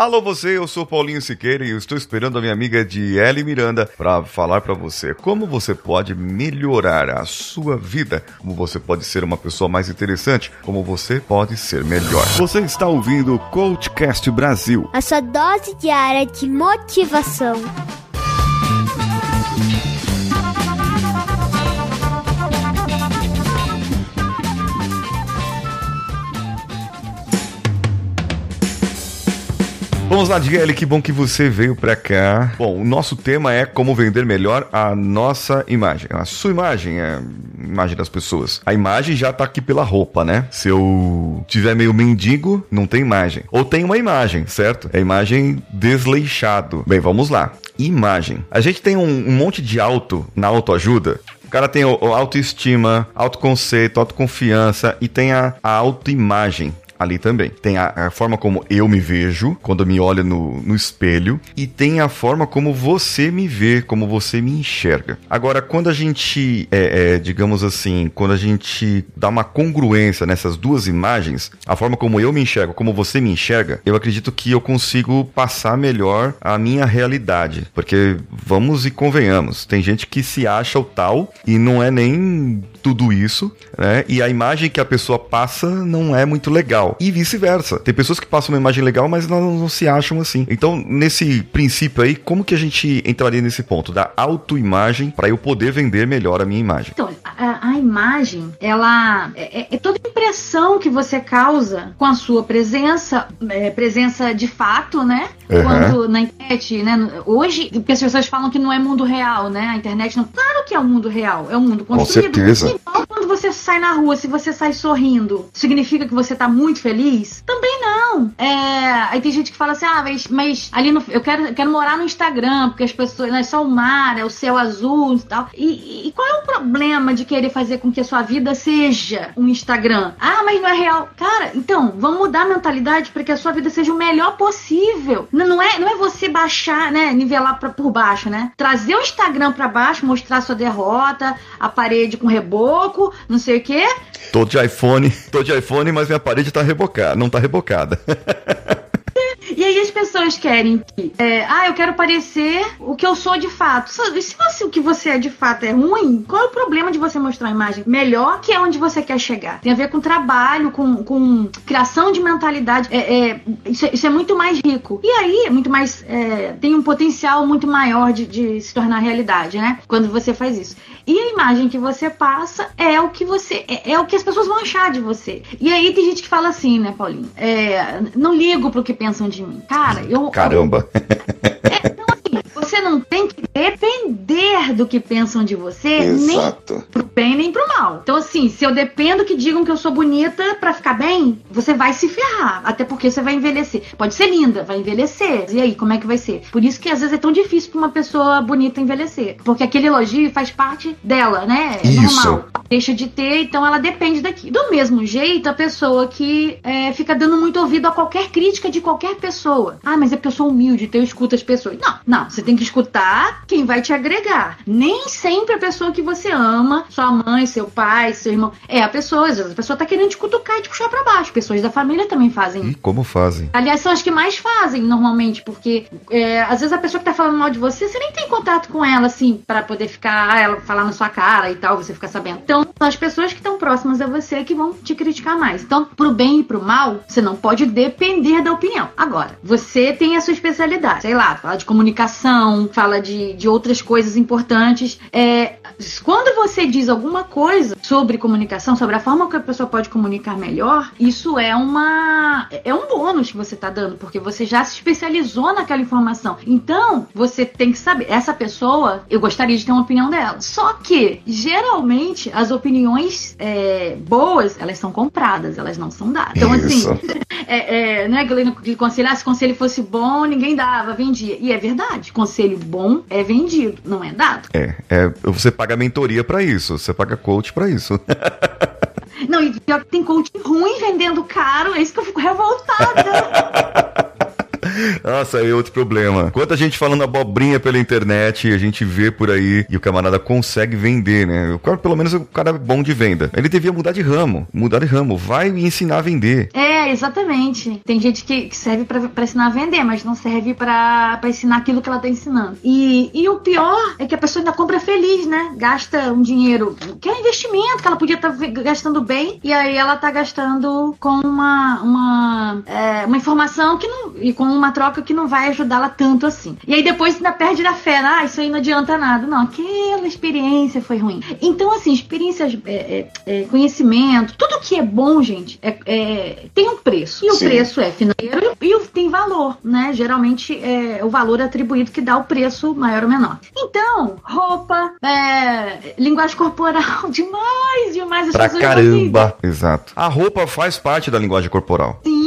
Alô você, eu sou Paulinho Siqueira e eu estou esperando a minha amiga Diele Miranda para falar para você como você pode melhorar a sua vida, como você pode ser uma pessoa mais interessante, como você pode ser melhor. Você está ouvindo o Coachcast Brasil. A sua dose diária de motivação. Vamos lá, Diele, que bom que você veio pra cá. Bom, o nosso tema é como vender melhor a nossa imagem. A sua imagem, é a imagem das pessoas. A imagem já tá aqui pela roupa, né? Se eu tiver meio mendigo, não tem imagem. Ou tem uma imagem, certo? É imagem desleixado. Bem, vamos lá. Imagem. A gente tem um, um monte de auto na autoajuda o cara tem autoestima, autoconceito, autoconfiança e tem a, a autoimagem ali também. Tem a, a, forma como eu me vejo quando me olho no, no espelho e tem a forma como você me vê, como você me enxerga. Agora, quando a gente, é, é, digamos assim, quando a gente dá uma congruência nessas duas imagens, a forma como eu me enxergo, como você me enxerga, eu acredito que eu consigo passar melhor a minha realidade. Porque vamos e convenhamos, tem gente que se acha o tal e não é nem tudo isso, né? E a imagem que a pessoa passa não é muito legal. E vice-versa. Tem pessoas que passam uma imagem legal, mas não, não, se acham assim. Então, nesse princípio aí, como que a gente entraria nesse ponto da autoimagem para eu poder vender melhor a minha imagem? Então, a, a imagem, ela é, é, é, toda impressão que você causa com a sua presença, é, presença de fato, né? Uhum. Quando na internet, né? Hoje, porque as pessoas falam que não é mundo real, né? A internet não. Claro que é o um mundo real, é um mundo construído. Com certeza. Então, quando você sai na rua, se você sai sorrindo, significa que você tá muito feliz? Também não. É, aí tem gente que fala assim: ah, mas, mas ali no, eu, quero, eu quero morar no Instagram, porque as pessoas, né, só o mar, é o céu azul e tal. E, e qual é o problema de querer fazer com que a sua vida seja um Instagram? Ah, mas não é real. Cara, então, vamos mudar a mentalidade para que a sua vida seja o melhor possível. Não, é, não é você baixar, né, nivelar pra, por baixo, né? Trazer o Instagram para baixo, mostrar sua derrota, a parede com reboco, não sei o quê. Tô de iPhone, tô de iPhone, mas minha parede tá rebocada, não tá rebocada. E aí as pessoas querem que, é, ah, eu quero parecer o que eu sou de fato. Se você, o que você é de fato é ruim, qual é o problema de você mostrar uma imagem melhor que é onde você quer chegar? Tem a ver com trabalho, com, com criação de mentalidade. É, é isso, é, isso, é muito mais rico. E aí, é muito mais. É, tem um potencial muito maior de, de se tornar realidade, né? Quando você faz isso. E a imagem que você passa é o que você. É, é, o que as pessoas vão achar de você. E aí tem gente que fala assim, né, Paulinho? Não ligo pro que pensam de mim. Cara, eu. Caramba! é, então, assim, você não tem que do que pensam de você, Exato. nem pro bem nem pro mal. Então, assim, se eu dependo que digam que eu sou bonita para ficar bem, você vai se ferrar. Até porque você vai envelhecer. Pode ser linda, vai envelhecer. E aí, como é que vai ser? Por isso que às vezes é tão difícil pra uma pessoa bonita envelhecer. Porque aquele elogio faz parte dela, né? É isso. normal. Deixa de ter, então ela depende daqui. Do mesmo jeito, a pessoa que é, fica dando muito ouvido a qualquer crítica de qualquer pessoa. Ah, mas é porque eu sou humilde, então eu escuto as pessoas. Não, não. Você tem que escutar quem vai te agregar. Nem sempre a pessoa que você ama, sua mãe, seu pai, seu irmão, é a pessoa. Às vezes a pessoa tá querendo te cutucar e te puxar pra baixo. Pessoas da família também fazem. E como fazem? Aliás, são as que mais fazem normalmente, porque é, às vezes a pessoa que tá falando mal de você, você nem tem contato com ela, assim, para poder ficar, ah, ela falar na sua cara e tal, você ficar sabendo. Então, são as pessoas que estão próximas a você que vão te criticar mais. Então, pro bem e pro mal, você não pode depender da opinião. Agora, você tem a sua especialidade, sei lá, fala de comunicação, fala de, de outras coisas importantes. É, quando você diz alguma coisa sobre comunicação, sobre a forma que a pessoa pode comunicar melhor, isso é uma é um bônus que você está dando, porque você já se especializou naquela informação. Então, você tem que saber, essa pessoa, eu gostaria de ter uma opinião dela. Só que, geralmente, as opiniões é, boas, elas são compradas, elas não são dadas. Então, assim, é, é, não é conselho, ah, se conselho fosse bom, ninguém dava, vendia. E é verdade, conselho bom é vendido, não é dado. É, é você paga mentoria para isso, você paga coach para isso. Não, e pior que tem coach ruim vendendo caro, é isso que eu fico revoltada. Nossa, é outro problema. Quanta gente falando abobrinha pela internet, a gente vê por aí e o camarada consegue vender, né? O pelo menos o cara é bom de venda. Ele devia mudar de ramo, mudar de ramo, vai ensinar a vender. É, exatamente. Tem gente que, que serve para ensinar a vender, mas não serve para ensinar aquilo que ela tá ensinando. E, e o pior é que a pessoa ainda compra feliz, né? Gasta um dinheiro que é um investimento que ela podia estar tá gastando bem e aí ela tá gastando com uma uma, é, uma informação que não e com uma troca que não vai ajudá-la tanto assim. E aí depois ainda perde da fé, ah, isso aí não adianta nada. Não, aquela experiência foi ruim. Então, assim, experiências, é, é, é conhecimento, tudo que é bom, gente, é, é tem um preço. E o Sim. preço é financeiro e, e tem valor, né? Geralmente é o valor atribuído que dá o preço maior ou menor. Então, roupa, é, linguagem corporal, demais, demais. As pra caramba. Exato. A roupa faz parte da linguagem corporal. Sim, sim.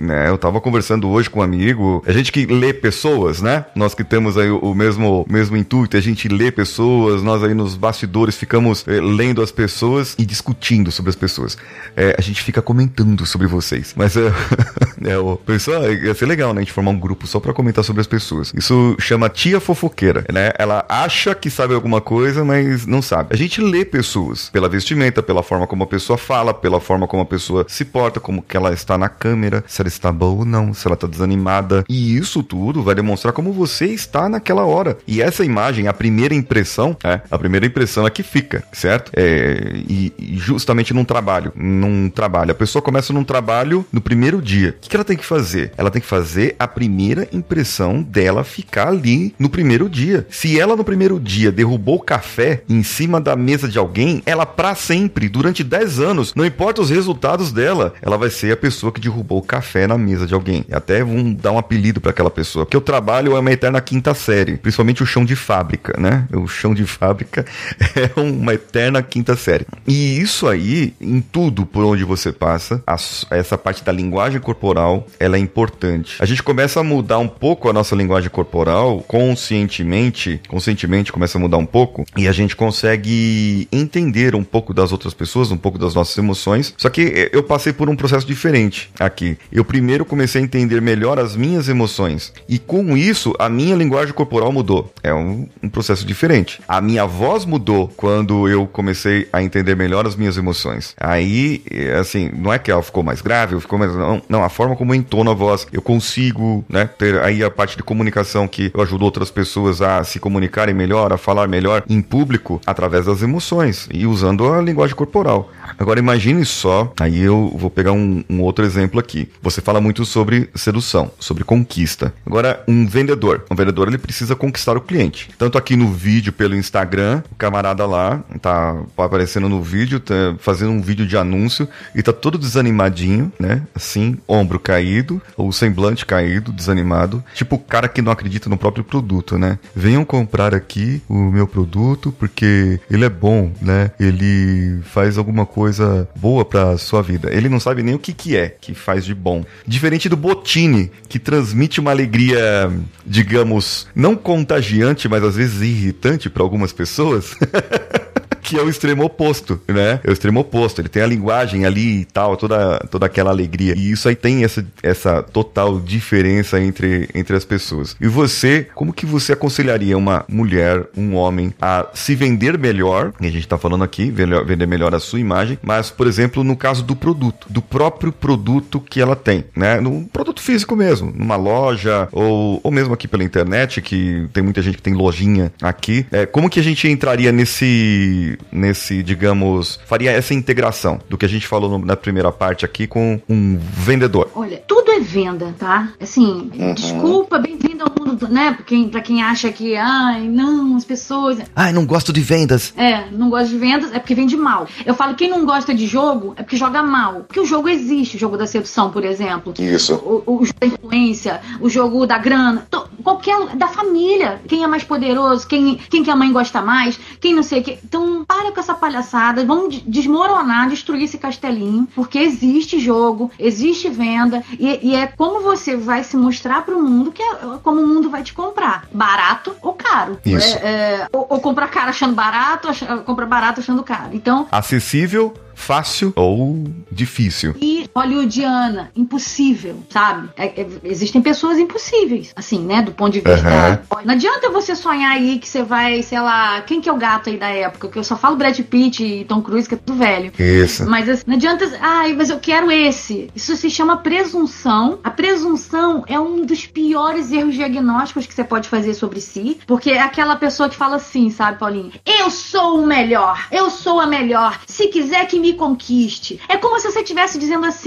Né, eu tava conversando hoje com um amigo, a gente que lê pessoas, né? Nós que temos aí o, mesmo, mesmo intuito, a gente lê pessoas, nós aí nos bastidores ficamos é, lendo as pessoas e discutindo sobre as pessoas. É, a gente fica comentando sobre vocês. Mas é, é o pessoal, ia ser legal, né? A gente formar um grupo só pra comentar sobre as pessoas. Isso chama tia fofoqueira, né? Ela acha que sabe alguma coisa, mas não sabe. A gente lê pessoas pela vestimenta, pela forma como a pessoa fala, pela forma como a pessoa se porta, como que ela está na câmera, se ela está boa ou não, se ela está desanimada. E isso tudo vai demonstrar como você está naquela hora. E essa imagem, a primeira impressão, é, a primeira impressão é que fica, certo? É, e, e justamente num trabalho, num trabalho. A pessoa começa num trabalho no primeiro dia. O que, ela tem que fazer? Ela tem que fazer a primeira impressão dela ficar ali no primeiro dia. Se ela no primeiro dia derrubou o café em cima da mesa de alguém, ela para sempre, durante 10 anos, não importa os resultados dela, ela vai ser a pessoa que derrubou o café na mesa de alguém. E até vão dar um apelido para aquela pessoa. Porque o trabalho é uma eterna quinta série, principalmente o chão de fábrica, né? O chão de fábrica é uma eterna quinta série. E isso aí, em tudo por onde você passa, a, essa parte da linguagem corporal, ela é importante. A gente começa a mudar um pouco a nossa linguagem corporal conscientemente, conscientemente começa a mudar um pouco e a gente consegue entender um pouco das outras pessoas, um pouco das nossas emoções. Só que eu passei por um processo diferente aqui. Eu primeiro comecei a entender melhor as minhas emoções. E com isso, a minha linguagem corporal mudou. É um, um processo diferente. A minha voz mudou quando eu comecei a entender melhor as minhas emoções. Aí, assim, não é que ela ficou mais grave, ficou mais. Não, não, a forma como eu entono a voz, eu consigo, né, ter aí a parte de comunicação que eu ajudo outras pessoas a se comunicarem melhor, a falar melhor em público através das emoções e usando a linguagem corporal. Agora imagine só, aí eu vou pegar um, um outro exemplo aqui. Você fala muito sobre sedução, sobre conquista. Agora, um vendedor. Um vendedor ele precisa conquistar o cliente. Tanto aqui no vídeo pelo Instagram, o camarada lá tá aparecendo no vídeo, tá fazendo um vídeo de anúncio e tá todo desanimadinho, né? Assim, ombro caído, ou semblante caído, desanimado. Tipo o cara que não acredita no próprio produto, né? Venham comprar aqui o meu produto porque ele é bom, né? Ele faz alguma coisa boa para sua vida. Ele não sabe nem o que que é que faz de bom. Diferente do Botini, que transmite uma alegria, digamos, não contagiante, mas às vezes irritante para algumas pessoas. que é o extremo oposto, né? É o extremo oposto. Ele tem a linguagem ali e tal, toda, toda aquela alegria. E isso aí tem essa, essa total diferença entre, entre as pessoas. E você, como que você aconselharia uma mulher, um homem, a se vender melhor? E a gente tá falando aqui, vender melhor a sua imagem, mas, por exemplo, no caso do produto, do próprio produto que ela tem, né? No produto físico mesmo, numa loja ou, ou mesmo aqui pela internet, que tem muita gente que tem lojinha aqui. É, como que a gente entraria nesse nesse, digamos, faria essa integração do que a gente falou no, na primeira parte aqui com um vendedor? Olha, tudo é venda, tá? Assim, uhum. desculpa, bem-vindo ao né? Pra quem, pra quem acha que, ai, não, as pessoas. Ai, não gosto de vendas. É, não gosto de vendas é porque vende mal. Eu falo, quem não gosta de jogo é porque joga mal. Porque o jogo existe, o jogo da sedução, por exemplo. Isso. O, o, o jogo da influência, o jogo da grana, qualquer. da família. Quem é mais poderoso, quem, quem que a mãe gosta mais, quem não sei o que. Então, para com essa palhaçada, vamos desmoronar, destruir esse castelinho, porque existe jogo, existe venda, e, e é como você vai se mostrar para o mundo que é como o mundo vai te comprar. Barato ou caro. Isso. É, é, ou, ou comprar caro achando barato, ach, comprar barato achando caro. Então. Acessível fácil ou difícil. E hollywoodiana, impossível, sabe? É, é, existem pessoas impossíveis, assim, né? Do ponto de vista. Uhum. Não adianta você sonhar aí que você vai, sei lá, quem que é o gato aí da época? Que eu só falo Brad Pitt e Tom Cruise, que é tudo velho. Isso. Mas assim, não adianta. Ai, mas eu quero esse. Isso se chama presunção. A presunção é um dos piores erros diagnósticos que você pode fazer sobre si, porque é aquela pessoa que fala assim, sabe, Paulinho? Eu sou o melhor, eu sou a melhor. Se quiser que me conquiste. É como se você estivesse dizendo assim: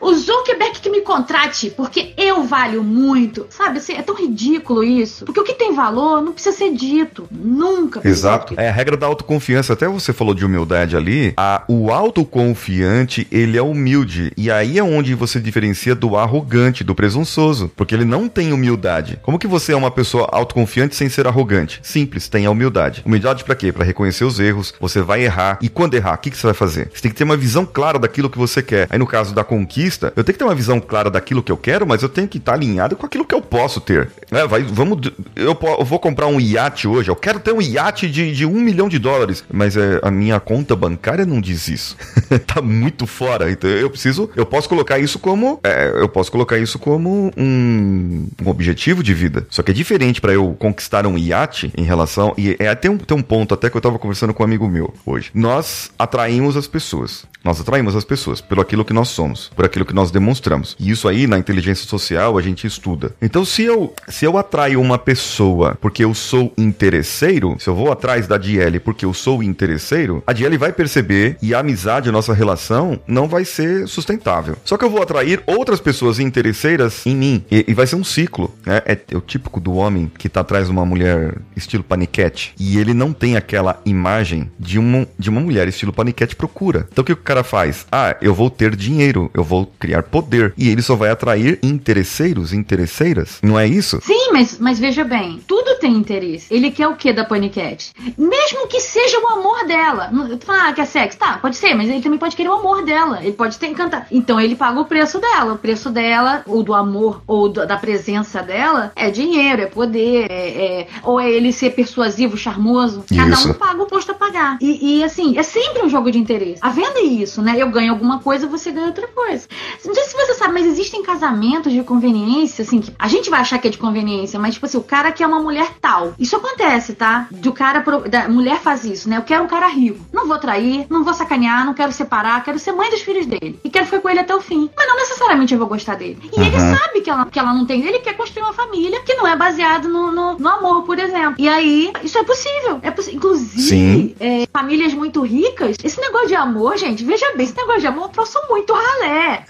o Zuckerberg que me contrate, porque eu valho muito. Sabe, assim, é tão ridículo isso. Porque o que tem valor não precisa ser dito. Nunca. Exato. É a regra da autoconfiança. Até você falou de humildade ali. A, o autoconfiante, ele é humilde. E aí é onde você diferencia do arrogante, do presunçoso. Porque ele não tem humildade. Como que você é uma pessoa autoconfiante sem ser arrogante? Simples, tem a humildade. Humildade para quê? Para reconhecer os erros. Você vai errar. E quando errar, o que, que você vai fazer? Você tem que ter uma visão clara daquilo que você quer. Aí no caso da conquista, eu tenho que ter uma visão clara daquilo que eu quero, mas eu tenho que estar alinhado com aquilo que eu posso ter. É, vai, vamos, eu, eu, vou comprar um iate hoje. Eu quero ter um iate de, de um milhão de dólares, mas é, a minha conta bancária não diz isso. tá muito fora. Então eu preciso, eu posso colocar isso como, é, eu posso colocar isso como um, um objetivo de vida. Só que é diferente para eu conquistar um iate em relação e é tem um, tem um ponto até que eu tava conversando com um amigo meu hoje. Nós atraímos as pessoas. Nós atraímos as pessoas pelo aquilo que nós somos, por aquilo que nós demonstramos. E isso aí na inteligência social a gente estuda. Então se eu se eu atraio uma pessoa porque eu sou interesseiro, se eu vou atrás da Diele porque eu sou interesseiro, a Diele vai perceber e a amizade, a nossa relação não vai ser sustentável. Só que eu vou atrair outras pessoas interesseiras em mim e, e vai ser um ciclo. Né? É, é, o típico do homem que tá atrás de uma mulher estilo paniquete e ele não tem aquela imagem de uma, de uma mulher estilo paniquete procura. Então o que o cara faz? Ah, eu vou ter dinheiro, eu vou criar poder. E ele só vai atrair interesseiros, interesseiras. Não é isso? Sim, mas, mas veja bem, tudo tem interesse. Ele quer o que da Panicat? Mesmo que seja o amor dela. Ah, quer sexo? Tá, pode ser, mas ele também pode querer o amor dela. Ele pode ter encantado. Então ele paga o preço dela. O preço dela, ou do amor, ou do, da presença dela, é dinheiro, é poder, é, é, ou é ele ser persuasivo, charmoso. Cada isso. um paga o posto a pagar. E, e assim, é sempre um jogo de interesse. A venda é isso isso, né? Eu ganho alguma coisa, você ganha outra coisa. Não sei se você sabe, mas existem casamentos de conveniência, assim, que a gente vai achar que é de conveniência, mas, tipo assim, o cara quer uma mulher tal. Isso acontece, tá? Do cara, da mulher faz isso, né? Eu quero um cara rico. Não vou trair, não vou sacanear, não quero separar, quero ser mãe dos filhos dele. E quero ficar com ele até o fim. Mas não necessariamente eu vou gostar dele. E uhum. ele sabe que ela, que ela não tem. Ele quer construir uma família que não é baseado no, no, no amor, por exemplo. E aí, isso é possível. É poss Inclusive, é, famílias muito ricas, esse negócio de amor, gente, veja bem, esse negócio de amor é um troço muito ralé.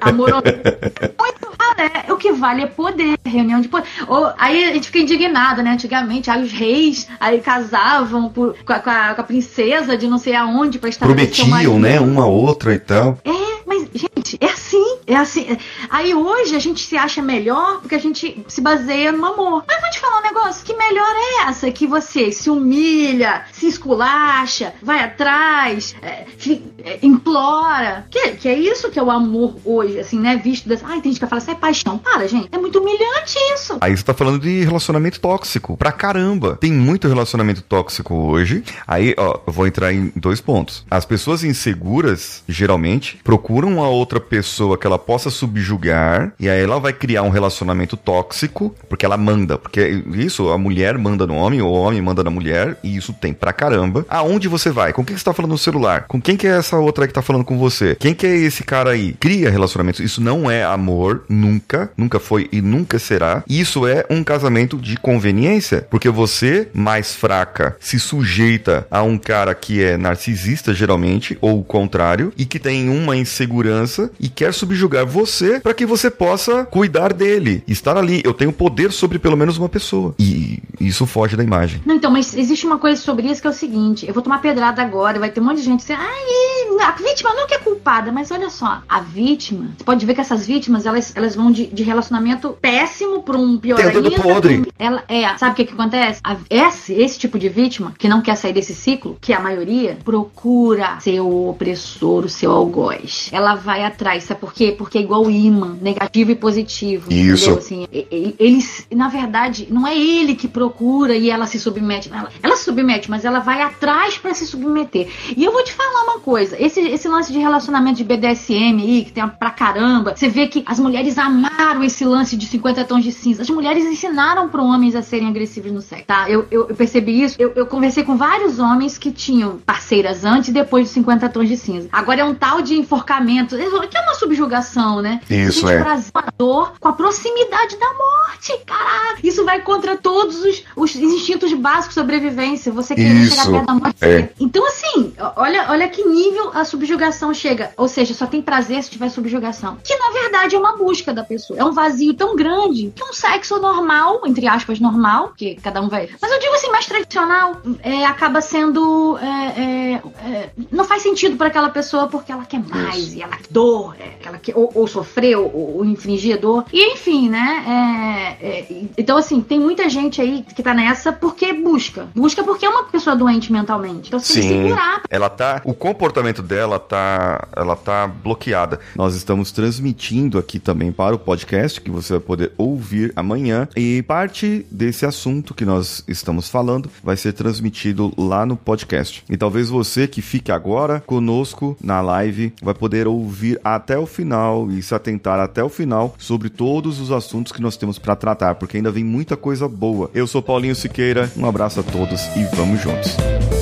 Amor muito ralé. O que vale é poder, reunião de poder. Ou, aí a gente fica indignado, né? Antigamente, aí os reis aí casavam por, com, a, com, a, com, a, princesa de não sei aonde pra estar Prometiam, né? Uma outra e tal. É, mas, gente, é assim. É assim. Aí hoje a gente se acha melhor porque a gente se baseia no amor. Mas vou te falar um negócio: que melhor é essa que você se humilha, se esculacha, vai atrás, é, é, implora. Que, que é isso que é o amor hoje, assim, né? Visto das. Ai, tem gente que fala assim, é paixão. Para, gente. É muito humilhante isso. Aí você tá falando de relacionamento tóxico. Pra caramba. Tem muito relacionamento tóxico hoje. Aí, ó, eu vou entrar em dois pontos. As pessoas inseguras, geralmente, procuram a outra pessoa que ela possa subjugar. E aí ela vai criar um relacionamento tóxico, porque ela manda. Porque isso, a mulher manda no homem, o homem manda na mulher. E isso tem pra caramba. Aonde você vai? Com quem você tá falando no celular? Com quem que é essa outra que tá falando com você? Quem que é esse cara aí? Cria relacionamentos. Isso não é amor, nunca, nunca foi e nunca será. Isso é um casamento de conveniência, porque você, mais fraca, se sujeita a um cara que é narcisista geralmente ou o contrário e que tem uma insegurança e quer subjugar você para que você possa cuidar dele, estar ali. Eu tenho poder sobre pelo menos uma pessoa. E isso foge da imagem. Não, então, mas existe uma coisa sobre isso que é o seguinte: eu vou tomar pedrada agora, vai ter um monte de gente dizendo, ai, a vítima nunca é culpada, mas olha só, a vítima, você pode ver que essas vítimas, elas, elas vão de, de relacionamento péssimo pra um pior ainda. podre. Ela, é, sabe o que que acontece? A, esse, esse tipo de vítima, que não quer sair desse ciclo, que é a maioria, procura ser o opressor, o seu algoz. Ela vai atrás, sabe por quê? Porque é igual imã negativo e positivo. Isso. Assim, eles, na verdade, não é ele que procura e ela se submete. Ela, ela se submete, mas ela vai atrás para se submeter. E eu vou te falar uma coisa: esse, esse lance de relacionamento de BDSM aí, que tem pra caramba, você vê que as mulheres amaram esse lance de 50 tons de cinza. As mulheres ensinaram para homens a serem agressivos no sexo, tá? Eu, eu, eu percebi isso. Eu, eu, conversei com vários homens que tinham parceiras antes e depois de 50 tons de cinza. Agora é um tal de enforcamento, que é uma subjugação, né? Isso, é. a dor com a proximidade da morte. Caraca, isso vai contra todos os, os instintos básicos de sobrevivência. Você querer chegar perto da morte. É. Então, assim, olha, olha que nível a subjugação chega. Ou seja, só tem prazer se tiver subjugação. Que na verdade é uma busca da pessoa. É um vazio tão grande que um sexo normal, entre aspas, normal, que cada um vai. Mas eu digo assim, mais tradicional, é, acaba sendo. É, é, é não faz sentido para aquela pessoa porque ela quer mais Isso. e ela quer dor, é, ela quer, ou, ou sofreu, ou, ou infligir dor. E enfim, né? então, assim, tem muita gente aí que tá nessa porque busca. Busca porque é uma pessoa doente mentalmente. Então, se Sim. segurar. Ela tá. O comportamento dela tá. Ela tá bloqueada. Nós estamos transmitindo aqui também para o podcast, que você vai poder ouvir amanhã. E parte desse assunto que nós estamos falando vai ser transmitido lá no podcast. E talvez você que fique agora conosco na live vai poder ouvir até o final e se atentar até o final sobre todos os assuntos que nós temos para tratar, porque ainda vem muita coisa boa. Eu sou Paulinho Siqueira, um abraço a todos e vamos juntos.